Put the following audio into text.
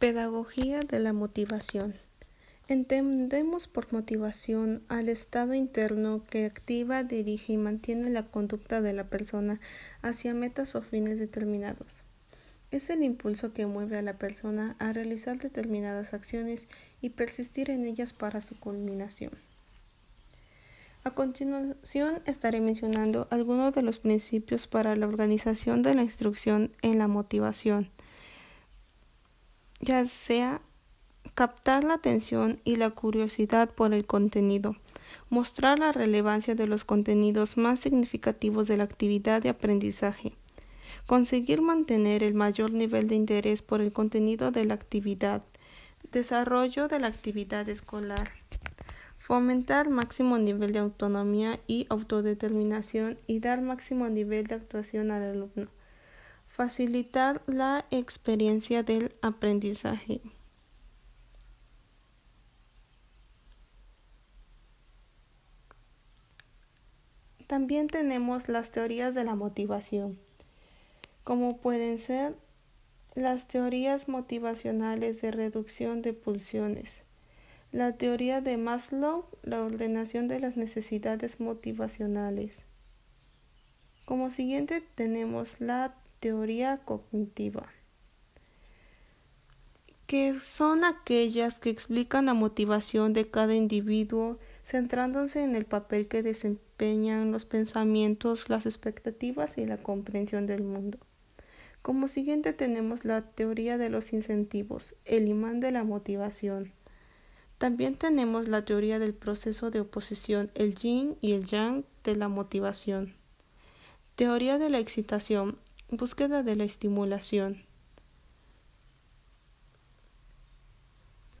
Pedagogía de la motivación. Entendemos por motivación al estado interno que activa, dirige y mantiene la conducta de la persona hacia metas o fines determinados. Es el impulso que mueve a la persona a realizar determinadas acciones y persistir en ellas para su culminación. A continuación estaré mencionando algunos de los principios para la organización de la instrucción en la motivación ya sea captar la atención y la curiosidad por el contenido, mostrar la relevancia de los contenidos más significativos de la actividad de aprendizaje, conseguir mantener el mayor nivel de interés por el contenido de la actividad, desarrollo de la actividad escolar, fomentar máximo nivel de autonomía y autodeterminación y dar máximo nivel de actuación al alumno Facilitar la experiencia del aprendizaje. También tenemos las teorías de la motivación, como pueden ser las teorías motivacionales de reducción de pulsiones, la teoría de Maslow, la ordenación de las necesidades motivacionales. Como siguiente tenemos la teoría cognitiva, que son aquellas que explican la motivación de cada individuo centrándose en el papel que desempeñan los pensamientos, las expectativas y la comprensión del mundo. Como siguiente tenemos la teoría de los incentivos, el imán de la motivación. También tenemos la teoría del proceso de oposición, el yin y el yang de la motivación. Teoría de la excitación, Búsqueda de la estimulación.